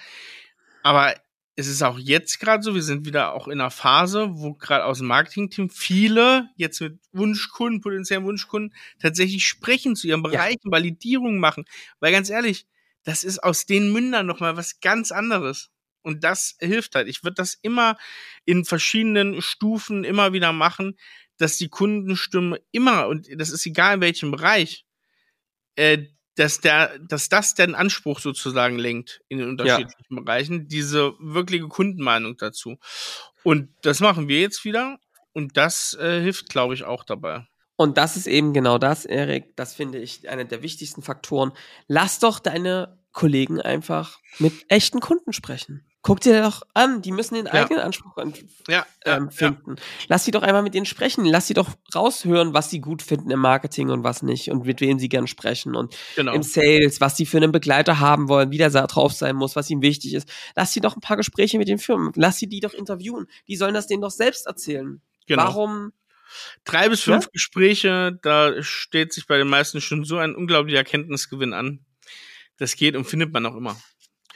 Aber es ist auch jetzt gerade so, wir sind wieder auch in einer Phase, wo gerade aus dem Marketingteam viele jetzt mit Wunschkunden, potenziellen Wunschkunden, tatsächlich sprechen zu ihren Bereichen, Validierungen machen. Weil ganz ehrlich, das ist aus den Mündern nochmal was ganz anderes. Und das hilft halt. Ich würde das immer in verschiedenen Stufen immer wieder machen, dass die Kundenstimme immer, und das ist egal in welchem Bereich, äh, dass der, dass das den Anspruch sozusagen lenkt in den unterschiedlichen Bereichen, diese wirkliche Kundenmeinung dazu. Und das machen wir jetzt wieder und das äh, hilft, glaube ich, auch dabei. Und das ist eben genau das, Erik. Das finde ich einer der wichtigsten Faktoren. Lass doch deine Kollegen einfach mit echten Kunden sprechen. Guck dir doch an, die müssen den Ja. eigenen Anspruch an, Ja, ähm, finden. Lass sie doch einmal mit denen sprechen. Lass sie doch raushören, was sie gut finden im Marketing und was nicht und mit wem sie gern sprechen und genau. im Sales, was sie für einen Begleiter haben wollen, wie der drauf sein muss, was ihnen wichtig ist. Lass sie doch ein paar Gespräche mit den Firmen. Lass sie die doch interviewen. Die sollen das denen doch selbst erzählen. genau. Warum? Drei bis fünf Gespräche, da steht sich bei den meisten schon so ein unglaublicher Erkenntnisgewinn an. Das geht und findet man auch immer.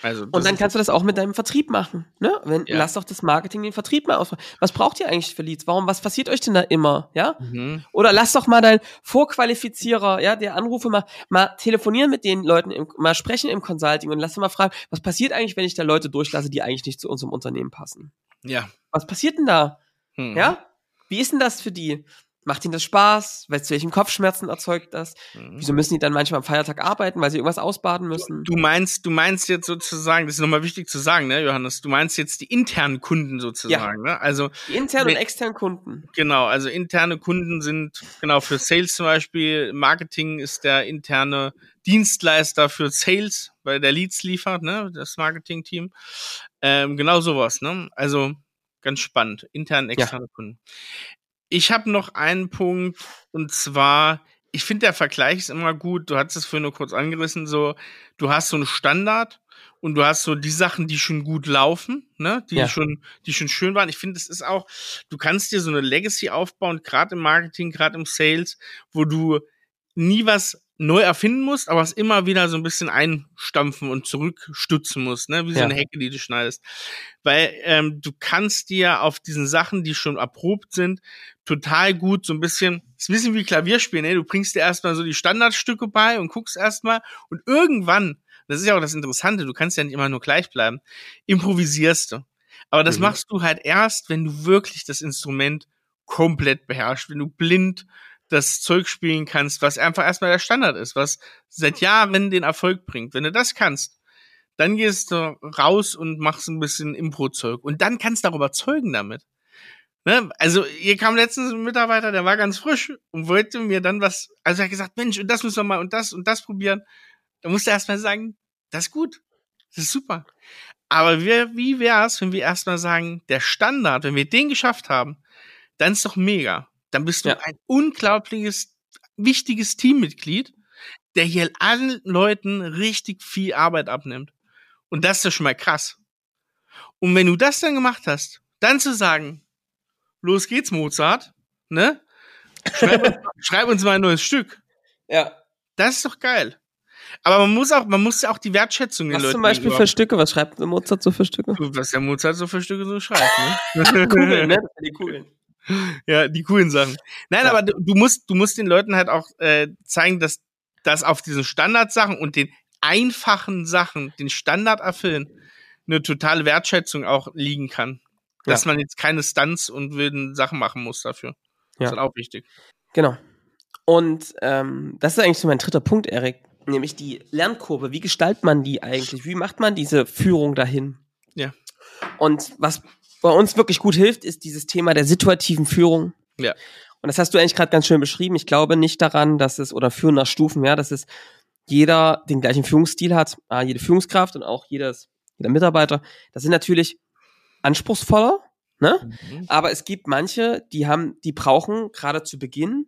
Also Und dann kannst du das auch mit deinem Vertrieb machen. Ne? Wenn, Ja. Lass doch das Marketing den Vertrieb mal ausfragen. Was braucht ihr eigentlich für Leads? Warum, was passiert euch denn da immer? Ja? Mhm. Oder lass doch mal dein Vorqualifizierer, ja, der Anrufe mal, mal telefonieren mit den Leuten, im, mal sprechen im Consulting und lass doch mal fragen, was passiert eigentlich, wenn ich da Leute durchlasse, die eigentlich nicht zu unserem Unternehmen passen? Ja. Was passiert denn da? Mhm. Ja? Wie ist denn das für die? Macht ihnen das Spaß? Weißt du, welchen Kopfschmerzen erzeugt das? Mhm. Wieso müssen die dann manchmal am Feiertag arbeiten, weil sie irgendwas ausbaden müssen? Du meinst, du meinst jetzt sozusagen, das ist nochmal wichtig zu sagen, ne, Johannes, du meinst jetzt die internen Kunden sozusagen, ne? Also Die internen und externen Kunden. Genau, also interne Kunden sind, genau, für Sales zum Beispiel, Marketing ist der interne Dienstleister für Sales, weil der Leads liefert, ne, das Marketing-Team. Ähm, genau sowas, ne? Also ganz spannend, interne, externe Kunden. Ich habe noch einen Punkt, und zwar, ich finde, der Vergleich ist immer gut, du hast es vorhin nur kurz angerissen, so, du hast so einen Standard und du hast so die Sachen, die schon gut laufen, ne, die Ja. schon, die schon schön waren. Ich finde, es ist auch, du kannst dir so eine Legacy aufbauen, gerade im Marketing, gerade im Sales, wo du nie was neu erfinden musst, aber es immer wieder so ein bisschen einstampfen und zurückstutzen musst, ne? wie so Ja. eine Hecke, die du schneidest. Weil ähm, du kannst dir auf diesen Sachen, die schon erprobt sind, total gut so ein bisschen, ist ein bisschen wie Klavierspielen, ne? du bringst dir erstmal so die Standardstücke bei und guckst erstmal und irgendwann, das ist ja auch das Interessante, du kannst ja nicht immer nur gleich bleiben, improvisierst du. Aber das Mhm. machst du halt erst, wenn du wirklich das Instrument komplett beherrschst, wenn du blind das Zeug spielen kannst, was einfach erstmal der Standard ist, was seit Jahren den Erfolg bringt. Wenn du das kannst, dann gehst du raus und machst ein bisschen Impro-Zeug. Und dann kannst du auch überzeugen damit. Ne? Also, hier kam letztens ein Mitarbeiter, der war ganz frisch und wollte mir dann was, also er hat gesagt, Mensch, und das müssen wir mal und das und das probieren. Da musste er erstmal sagen, das ist gut. Das ist super. Aber wir, wie wär's, wenn wir erstmal sagen, der Standard, wenn wir den geschafft haben, dann ist doch mega. Dann bist du Ja. ein unglaubliches, wichtiges Teammitglied, der hier allen Leuten richtig viel Arbeit abnimmt. Und das ist doch schon mal krass. Und wenn du das dann gemacht hast, dann zu sagen, los geht's, Mozart, ne? Schreib, uns- schreib uns mal ein neues Stück. Ja. Das ist doch geil. Aber man muss auch, man muss ja auch die Wertschätzung den Was zum Beispiel für Stücke? Was schreibt Mozart so für Stücke? Was der Mozart so für Stücke so schreibt, ne? Kugeln, ne? Die Kugeln. Ja, die coolen Sachen. Nein, ja. aber du, du, musst, du musst den Leuten halt auch äh, zeigen, dass das auf diesen Standardsachen und den einfachen Sachen, den Standard erfüllen, eine totale Wertschätzung auch liegen kann. Dass ja. man jetzt keine Stunts und wilden Sachen machen muss dafür. Ja. Das ist halt auch wichtig. Genau. Und ähm, das ist eigentlich so mein dritter Punkt, Erik, nämlich die Lernkurve. Wie gestaltet man die eigentlich? Wie macht man diese Führung dahin? Ja. Und was bei uns wirklich gut hilft, ist dieses Thema der situativen Führung. Ja. Und das hast du eigentlich gerade ganz schön beschrieben. Ich glaube nicht daran, dass es, oder führen nach Stufen, ja, dass es jeder den gleichen Führungsstil hat, äh, jede Führungskraft und auch jedes, jeder Mitarbeiter. Das sind natürlich anspruchsvoller, ne? Mhm. Aber es gibt manche, die haben, die brauchen gerade zu Beginn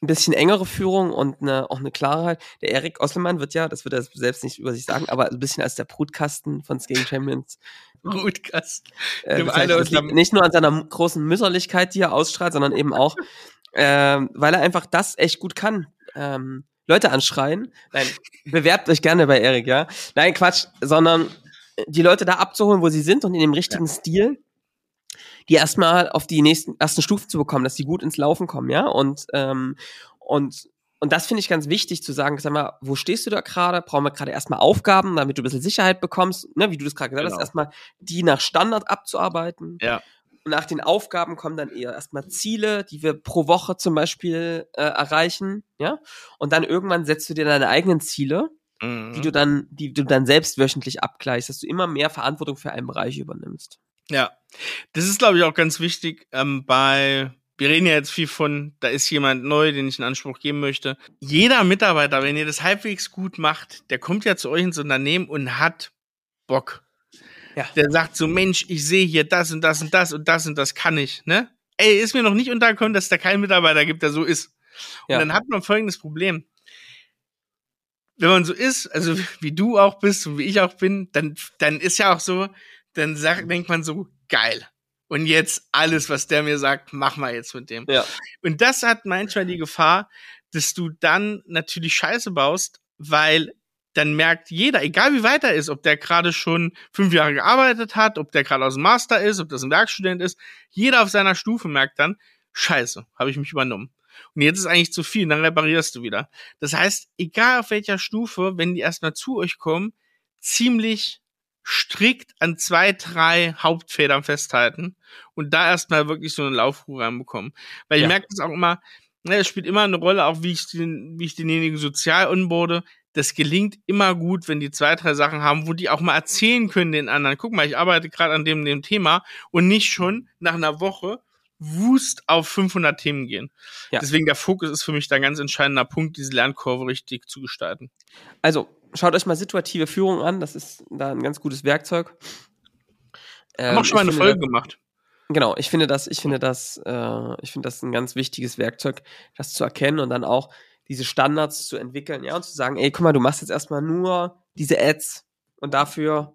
ein bisschen engere Führung und eine, auch eine Klarheit. Der Erik Osselmann wird ja, das wird er selbst nicht über sich sagen, aber ein bisschen als der Brutkasten von Skating Champions. Brutkasten. Äh, das liegt nicht nur an seiner großen Mütterlichkeit, die er ausstrahlt, sondern eben auch, äh, weil er einfach das echt gut kann. Ähm, Leute anschreien. Nein, bewerbt euch gerne bei Erik, ja. Nein, Quatsch, sondern die Leute da abzuholen, wo sie sind und in dem richtigen ja. Stil die erstmal auf die nächsten ersten Stufen zu bekommen, dass die gut ins Laufen kommen, ja. Und ähm, und und das finde ich ganz wichtig zu sagen, sag mal, wo stehst du da gerade? Brauchen wir gerade erstmal Aufgaben, damit du ein bisschen Sicherheit bekommst, ne, wie du das gerade gesagt genau. hast, erstmal die nach Standard abzuarbeiten. Ja. Und nach den Aufgaben kommen dann eher erstmal Ziele, die wir pro Woche zum Beispiel äh, erreichen, ja. Und dann irgendwann setzt du dir deine eigenen Ziele, mhm. die du dann, die du dann selbst wöchentlich abgleichst, dass du immer mehr Verantwortung für einen Bereich übernimmst. Ja, das ist, glaube ich, auch ganz wichtig ähm, bei wir reden ja jetzt viel von, da ist jemand neu, den ich in Anspruch geben möchte. Jeder Mitarbeiter, wenn ihr das halbwegs gut macht, der kommt ja zu euch ins Unternehmen und hat Bock. Ja. Der sagt so, Mensch, ich sehe hier das und das und das und das und das kann ich, ne? Ey, ist mir noch nicht untergekommen, dass da keinen Mitarbeiter gibt, der so ist. Und ja. dann hat man folgendes Problem. Wenn man so ist, also wie du auch bist und wie ich auch bin, dann, dann ist ja auch so, dann sagt, denkt man so, geil. Und jetzt alles, was der mir sagt, mach mal jetzt mit dem. Ja. Und das hat manchmal die Gefahr, dass du dann natürlich Scheiße baust, weil dann merkt jeder, egal wie weit er ist, ob der gerade schon fünf Jahre gearbeitet hat, ob der gerade aus dem Master ist, ob das ein Werkstudent ist, jeder auf seiner Stufe merkt dann, Scheiße, habe ich mich übernommen. Und jetzt ist eigentlich zu viel, dann reparierst du wieder. Das heißt, egal auf welcher Stufe, wenn die erstmal zu euch kommen, ziemlich strikt an zwei, drei Hauptfedern festhalten und da erstmal wirklich so eine Laufruhe reinbekommen. Weil ich ja. merke das auch immer, ne, es spielt immer eine Rolle, auch wie ich den, wie ich denjenigen sozial onboarde. Das gelingt immer gut, wenn die zwei, drei Sachen haben, wo die auch mal erzählen können den anderen. Guck mal, ich arbeite gerade an dem, dem Thema und nicht schon nach einer Woche wust auf 500 Themen gehen. Ja. Deswegen der Fokus ist für mich da ein ganz entscheidender Punkt, diese Lernkurve richtig zu gestalten. Also schaut euch mal situative Führung an, das ist da ein ganz gutes Werkzeug. Ähm, Haben auch schon mal eine finde, Folge gemacht. Genau, ich finde das, ich finde das, äh, ich finde das ein ganz wichtiges Werkzeug, das zu erkennen und dann auch diese Standards zu entwickeln, ja, und zu sagen, ey, guck mal, du machst jetzt erstmal nur diese Ads und dafür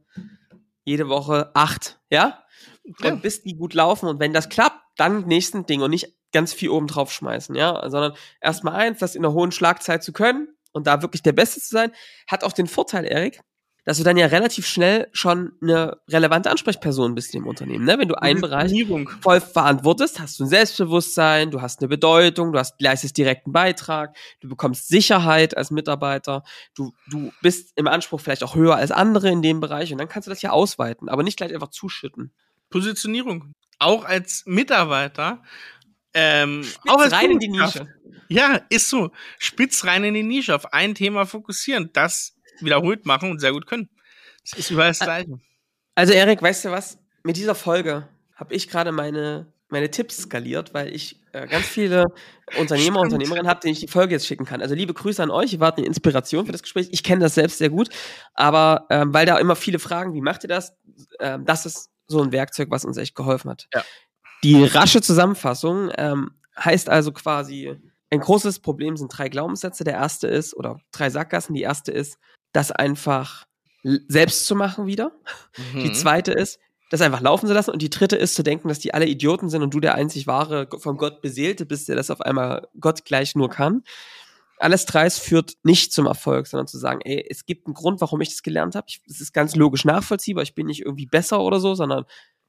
jede Woche acht, ja? ja. Und bis die gut laufen und wenn das klappt, dann nächsten Ding und nicht ganz viel oben drauf schmeißen, ja, sondern erstmal eins, das in einer hohen Schlagzeit zu können und da wirklich der Beste zu sein, hat auch den Vorteil, Erik, dass du dann ja relativ schnell schon eine relevante Ansprechperson bist im Unternehmen. Ne? Wenn du einen Bereich voll verantwortest, hast du ein Selbstbewusstsein, du hast eine Bedeutung, du hast, leistest direkten Beitrag, du bekommst Sicherheit als Mitarbeiter, du, du bist im Anspruch vielleicht auch höher als andere in dem Bereich und dann kannst du das ja ausweiten, aber nicht gleich einfach zuschütten. Positionierung. Auch als Mitarbeiter ähm, Spitz auch rein in die Nische. Ja, ist so. Spitz rein in die Nische, auf ein Thema fokussieren, das wiederholt machen und sehr gut können. Das ist überall das Gleiche. Also, Erik, weißt du was? Mit dieser Folge habe ich gerade meine, meine Tipps skaliert, weil ich äh, ganz viele Unternehmer, und Unternehmerinnen habe, denen ich die Folge jetzt schicken kann. Also, liebe Grüße an euch. Ihr wart eine Inspiration für das Gespräch. Ich kenne das selbst sehr gut. Aber ähm, weil da immer viele fragen, wie macht ihr das? Ähm, das ist so ein Werkzeug, was uns echt geholfen hat. Ja. Die rasche Zusammenfassung ähm, heißt also quasi, ein großes Problem sind drei Glaubenssätze. Der erste ist, oder drei Sackgassen. Die erste ist, das einfach selbst zu machen wieder. Mhm. Die zweite ist, das einfach laufen zu lassen. Und die dritte ist zu denken, dass die alle Idioten sind und du der einzig wahre, vom Gott Beseelte bist, der das auf einmal Gott gleich nur kann. alles dreis führt nicht zum Erfolg, sondern zu sagen, ey, es gibt einen Grund, warum ich das gelernt habe. Es ist ganz logisch nachvollziehbar. Ich bin nicht irgendwie besser oder so, sondern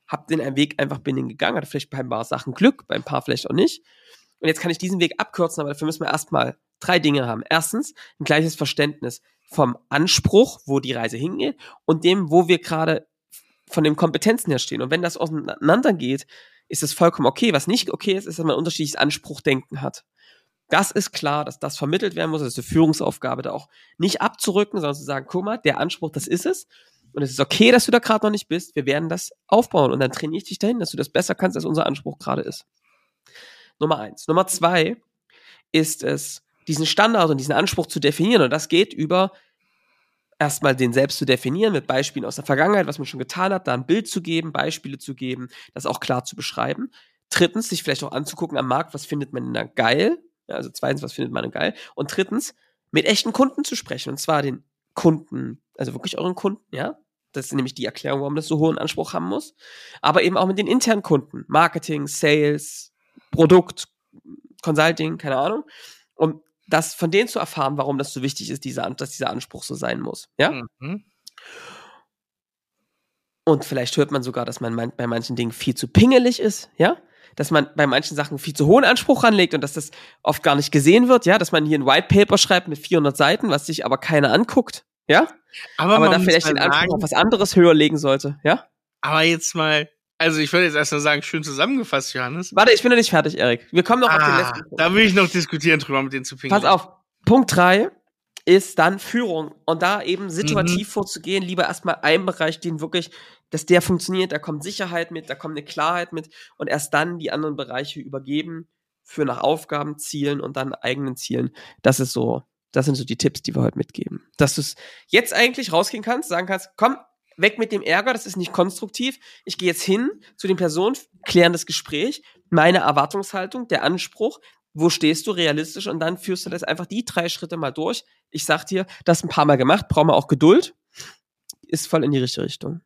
habe den Weg einfach bin den gegangen, hatte vielleicht bei ein paar Sachen Glück, bei ein paar vielleicht auch nicht. Und jetzt kann ich diesen Weg abkürzen, aber dafür müssen wir erstmal drei Dinge haben. Erstens, ein gleiches Verständnis vom Anspruch, wo die Reise hingeht und dem, wo wir gerade von den Kompetenzen her stehen. Und wenn das auseinander geht, ist es vollkommen okay. Was nicht okay ist, ist, dass man unterschiedliches Anspruchdenken hat. Das ist klar, dass das vermittelt werden muss. Das ist eine Führungsaufgabe, da auch nicht abzurücken, sondern zu sagen, guck mal, der Anspruch, das ist es. Und es ist okay, dass du da gerade noch nicht bist. Wir werden das aufbauen und dann trainiere ich dich dahin, dass du das besser kannst, als unser Anspruch gerade ist. Nummer eins. Nummer zwei ist es, diesen Standard und diesen Anspruch zu definieren. Und das geht über erstmal den selbst zu definieren mit Beispielen aus der Vergangenheit, was man schon getan hat, da ein Bild zu geben, Beispiele zu geben, das auch klar zu beschreiben. Drittens, sich vielleicht auch anzugucken am Markt, was findet man denn da geil? Also zweitens, was findet man denn geil? Und drittens, mit echten Kunden zu sprechen. Und zwar den Kunden, also wirklich euren Kunden, ja? Das ist nämlich die Erklärung, warum das so hohen Anspruch haben muss. Aber eben auch mit den internen Kunden. Marketing, Sales, Produkt, Consulting, keine Ahnung. Um das von denen zu erfahren, warum das so wichtig ist, dieser, dass dieser Anspruch so sein muss. Ja? Mhm. Und vielleicht hört man sogar, dass man bei manchen Dingen viel zu pingelig ist, ja? Dass man bei manchen Sachen viel zu hohen Anspruch anlegt und dass das oft gar nicht gesehen wird, ja? Dass man hier ein White Paper schreibt mit 400 Seiten, was sich aber keiner anguckt, ja? Aber, aber da vielleicht den Anspruch sagen, auf was anderes höher legen sollte, ja? Aber jetzt mal, also ich würde jetzt erst mal sagen, schön zusammengefasst, Johannes. Warte, ich bin noch nicht fertig, Erik. Wir kommen noch ah, auf den ah, letzten Punkt. Da will ich noch diskutieren drüber mit den zu Pass auf. Punkt drei ist dann Führung und da eben situativ mhm. vorzugehen, lieber erstmal einen Bereich, den wirklich, dass der funktioniert, da kommt Sicherheit mit, da kommt eine Klarheit mit und erst dann die anderen Bereiche übergeben für nach Aufgaben, Zielen und dann eigenen Zielen. Das ist so, das sind so die Tipps, die wir heute mitgeben. Dass du es jetzt eigentlich rausgehen kannst, sagen kannst, komm, weg mit dem Ärger, das ist nicht konstruktiv. Ich gehe jetzt hin zu den Personen, klären das Gespräch, meine Erwartungshaltung, der Anspruch, wo stehst du realistisch und dann führst du das einfach die drei Schritte mal durch. Ich sag dir, das ein paar Mal gemacht, brauchen wir auch Geduld. Ist voll in die richtige Richtung.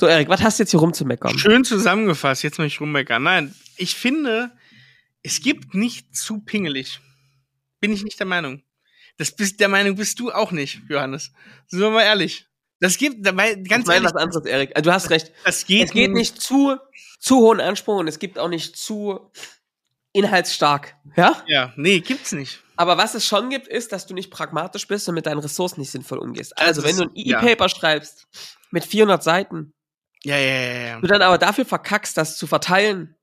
So, Erik, was hast du jetzt hier rumzumeckern? Schön zusammengefasst, jetzt möchte ich rummeckern. Nein, ich finde, es gibt nicht zu pingelig. Bin ich nicht der Meinung. Das bist, der Meinung bist du auch nicht, Johannes. Sind wir mal ehrlich. Das gibt, dabei, ganz ich meine was anderes, Erik. Du hast recht. Das geht es geht nicht zu, zu hohen Anspruch und es gibt auch nicht zu inhaltsstark. Ja? Ja, nee, gibt's nicht. Aber was es schon gibt, ist, dass du nicht pragmatisch bist und mit deinen Ressourcen nicht sinnvoll umgehst. Also, wenn du ein E-Paper ja. schreibst mit 400 Seiten, ja, ja, ja, ja. du dann aber dafür verkackst, das zu verteilen,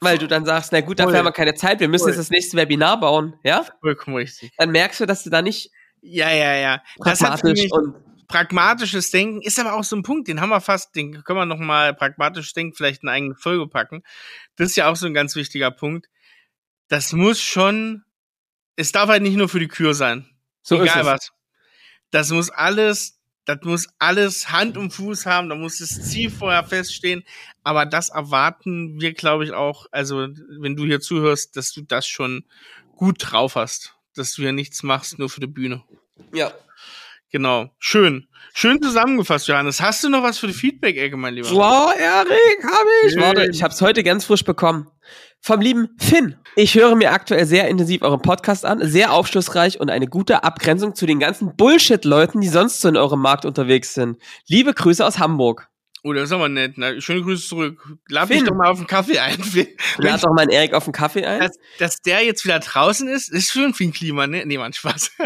weil du dann sagst, na gut, dafür haben wir keine Zeit, wir müssen Voll. jetzt das nächste Webinar bauen, ja? Vollkommen richtig. Dann merkst du, dass du da nicht ja, ja, ja. Das hat für mich, und pragmatisches Denken ist aber auch so ein Punkt, den haben wir fast, den können wir noch mal pragmatisches Denken vielleicht in eine eigene Folge packen. Das ist ja auch so ein ganz wichtiger Punkt. Das muss schon, es darf halt nicht nur für die Kür sein. So Egal was. Das muss alles, das muss alles Hand und Fuß haben, da muss das Ziel vorher feststehen. Aber das erwarten wir, glaube ich, auch, also wenn du hier zuhörst, dass du das schon gut drauf hast. Dass du ja nichts machst, nur für die Bühne. Ja, Genau. Schön. Schön zusammengefasst, Johannes. Hast du noch was für die Feedback-Ecke, mein Lieber? Wow, Erik, hab ich. Schön. Warte, ich hab's heute ganz frisch bekommen. Vom lieben Finn. Ich höre mir aktuell sehr intensiv euren Podcast an, sehr aufschlussreich und eine gute Abgrenzung zu den ganzen Bullshit-Leuten, die sonst so in eurem Markt unterwegs sind. Liebe Grüße aus Hamburg. Oh, das ist aber nett. Na, schöne Grüße zurück. Lad Finn. mich doch mal auf den Kaffee ein. Lad doch mal einen Erik auf den Kaffee ein. Dass, dass der jetzt wieder draußen ist, ist schön für ein Klima, ne? Nee, man, Spaß.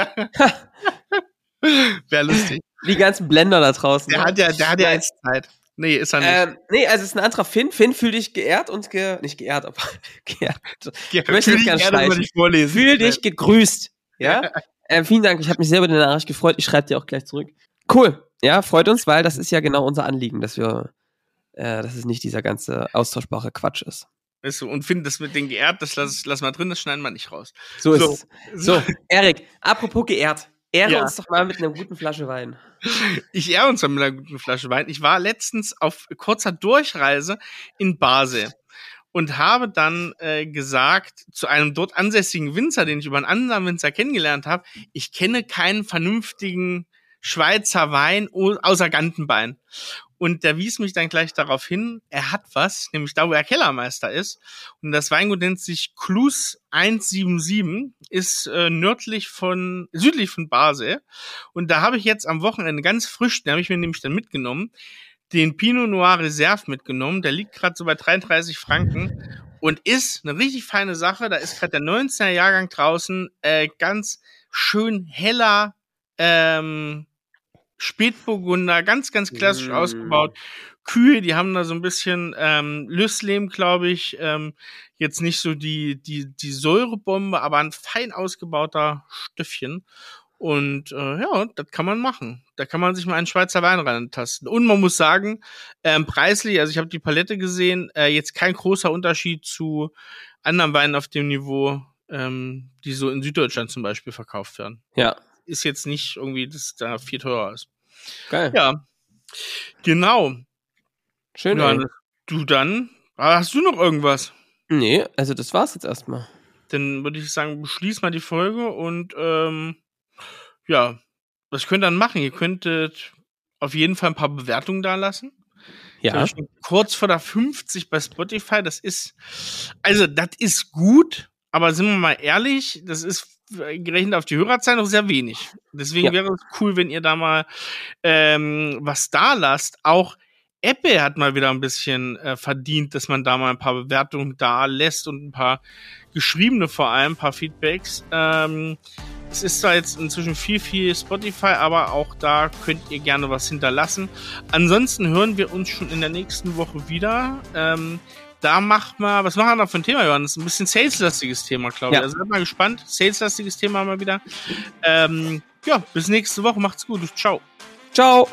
Wäre lustig. Die ganzen Blender da draußen. Der ne? hat ja, der hat ja jetzt Zeit. Nee, ist er nicht. Ähm, nee, also es ist ein anderer Finn. Finn, fühl dich geehrt und ge nicht geehrt, aber geehrt. Ich möchte nicht ganz nicht vorlesen. Fühl dich gegrüßt. Ja? äh, vielen Dank, ich habe mich sehr über die Nachricht gefreut. Ich schreibe dir auch gleich zurück. Cool. Ja, freut uns, weil das ist ja genau unser Anliegen, dass wir, äh, dass es nicht dieser ganze austauschbare Quatsch ist. Weißt du, und find das mit den geehrt, das lass, lass mal drin, das schneiden wir nicht raus. So, so. ist es. So, Erik, apropos geehrt. Ehre ja. uns doch mal mit einer guten Flasche Wein. Ich ehre uns mal mit einer guten Flasche Wein. Ich war letztens auf kurzer Durchreise in Basel und habe dann äh, gesagt zu einem dort ansässigen Winzer, den ich über einen anderen Winzer kennengelernt habe, ich kenne keinen vernünftigen Schweizer Wein außer Gantenbein. Und der wies mich dann gleich darauf hin, er hat was, nämlich da, wo er Kellermeister ist. Und das Weingut nennt sich Klus 177, ist äh, nördlich von, südlich von Basel. Und da habe ich jetzt am Wochenende ganz frisch, den habe ich mir nämlich dann mitgenommen, den Pinot Noir Reserve mitgenommen. Der liegt gerade so bei 33 Franken und ist eine richtig feine Sache. Da ist gerade der 19er Jahrgang draußen, äh, ganz schön heller ähm, Spätburgunder, ganz, ganz klassisch mm. ausgebaut. Kühe, die haben da so ein bisschen ähm, Lüsslem, glaube ich. Ähm, jetzt nicht so die, die, die Säurebombe, aber ein fein ausgebauter Stöffchen. Und äh, ja, das kann man machen. Da kann man sich mal einen Schweizer Wein rantasten. Und man muss sagen, ähm, preislich, also ich habe die Palette gesehen, äh, jetzt kein großer Unterschied zu anderen Weinen auf dem Niveau, ähm, die so in Süddeutschland zum Beispiel verkauft werden. Ja. Ist jetzt nicht irgendwie, dass da viel teurer ist. Geil. Ja. Genau. Schön. Ja, du dann. Hast du noch irgendwas? Nee, also das war's jetzt erstmal. Dann würde ich sagen, beschließ mal die Folge und ähm, ja, was könnt ihr dann machen? Ihr könntet auf jeden Fall ein paar Bewertungen da lassen. Ja. Kurz vor der 50 bei Spotify, das ist, also das ist gut, aber sind wir mal ehrlich, das ist gerechnet auf die Hörerzeit noch sehr wenig. Deswegen ja. wäre es cool, wenn ihr da mal ähm, was da lasst. Auch Apple hat mal wieder ein bisschen äh, verdient, dass man da mal ein paar Bewertungen da lässt und ein paar geschriebene vor allem, ein paar Feedbacks. Ähm, es ist zwar jetzt inzwischen viel, viel Spotify, aber auch da könnt ihr gerne was hinterlassen. Ansonsten hören wir uns schon in der nächsten Woche wieder. Ähm, da macht mal, was machen wir da für ein Thema, Johannes? Ein bisschen saleslastiges Thema, glaube ich. Ja. Also seid mal gespannt. Saleslastiges Thema mal wieder. Ähm, ja, bis nächste Woche. Macht's gut. Ciao. Ciao.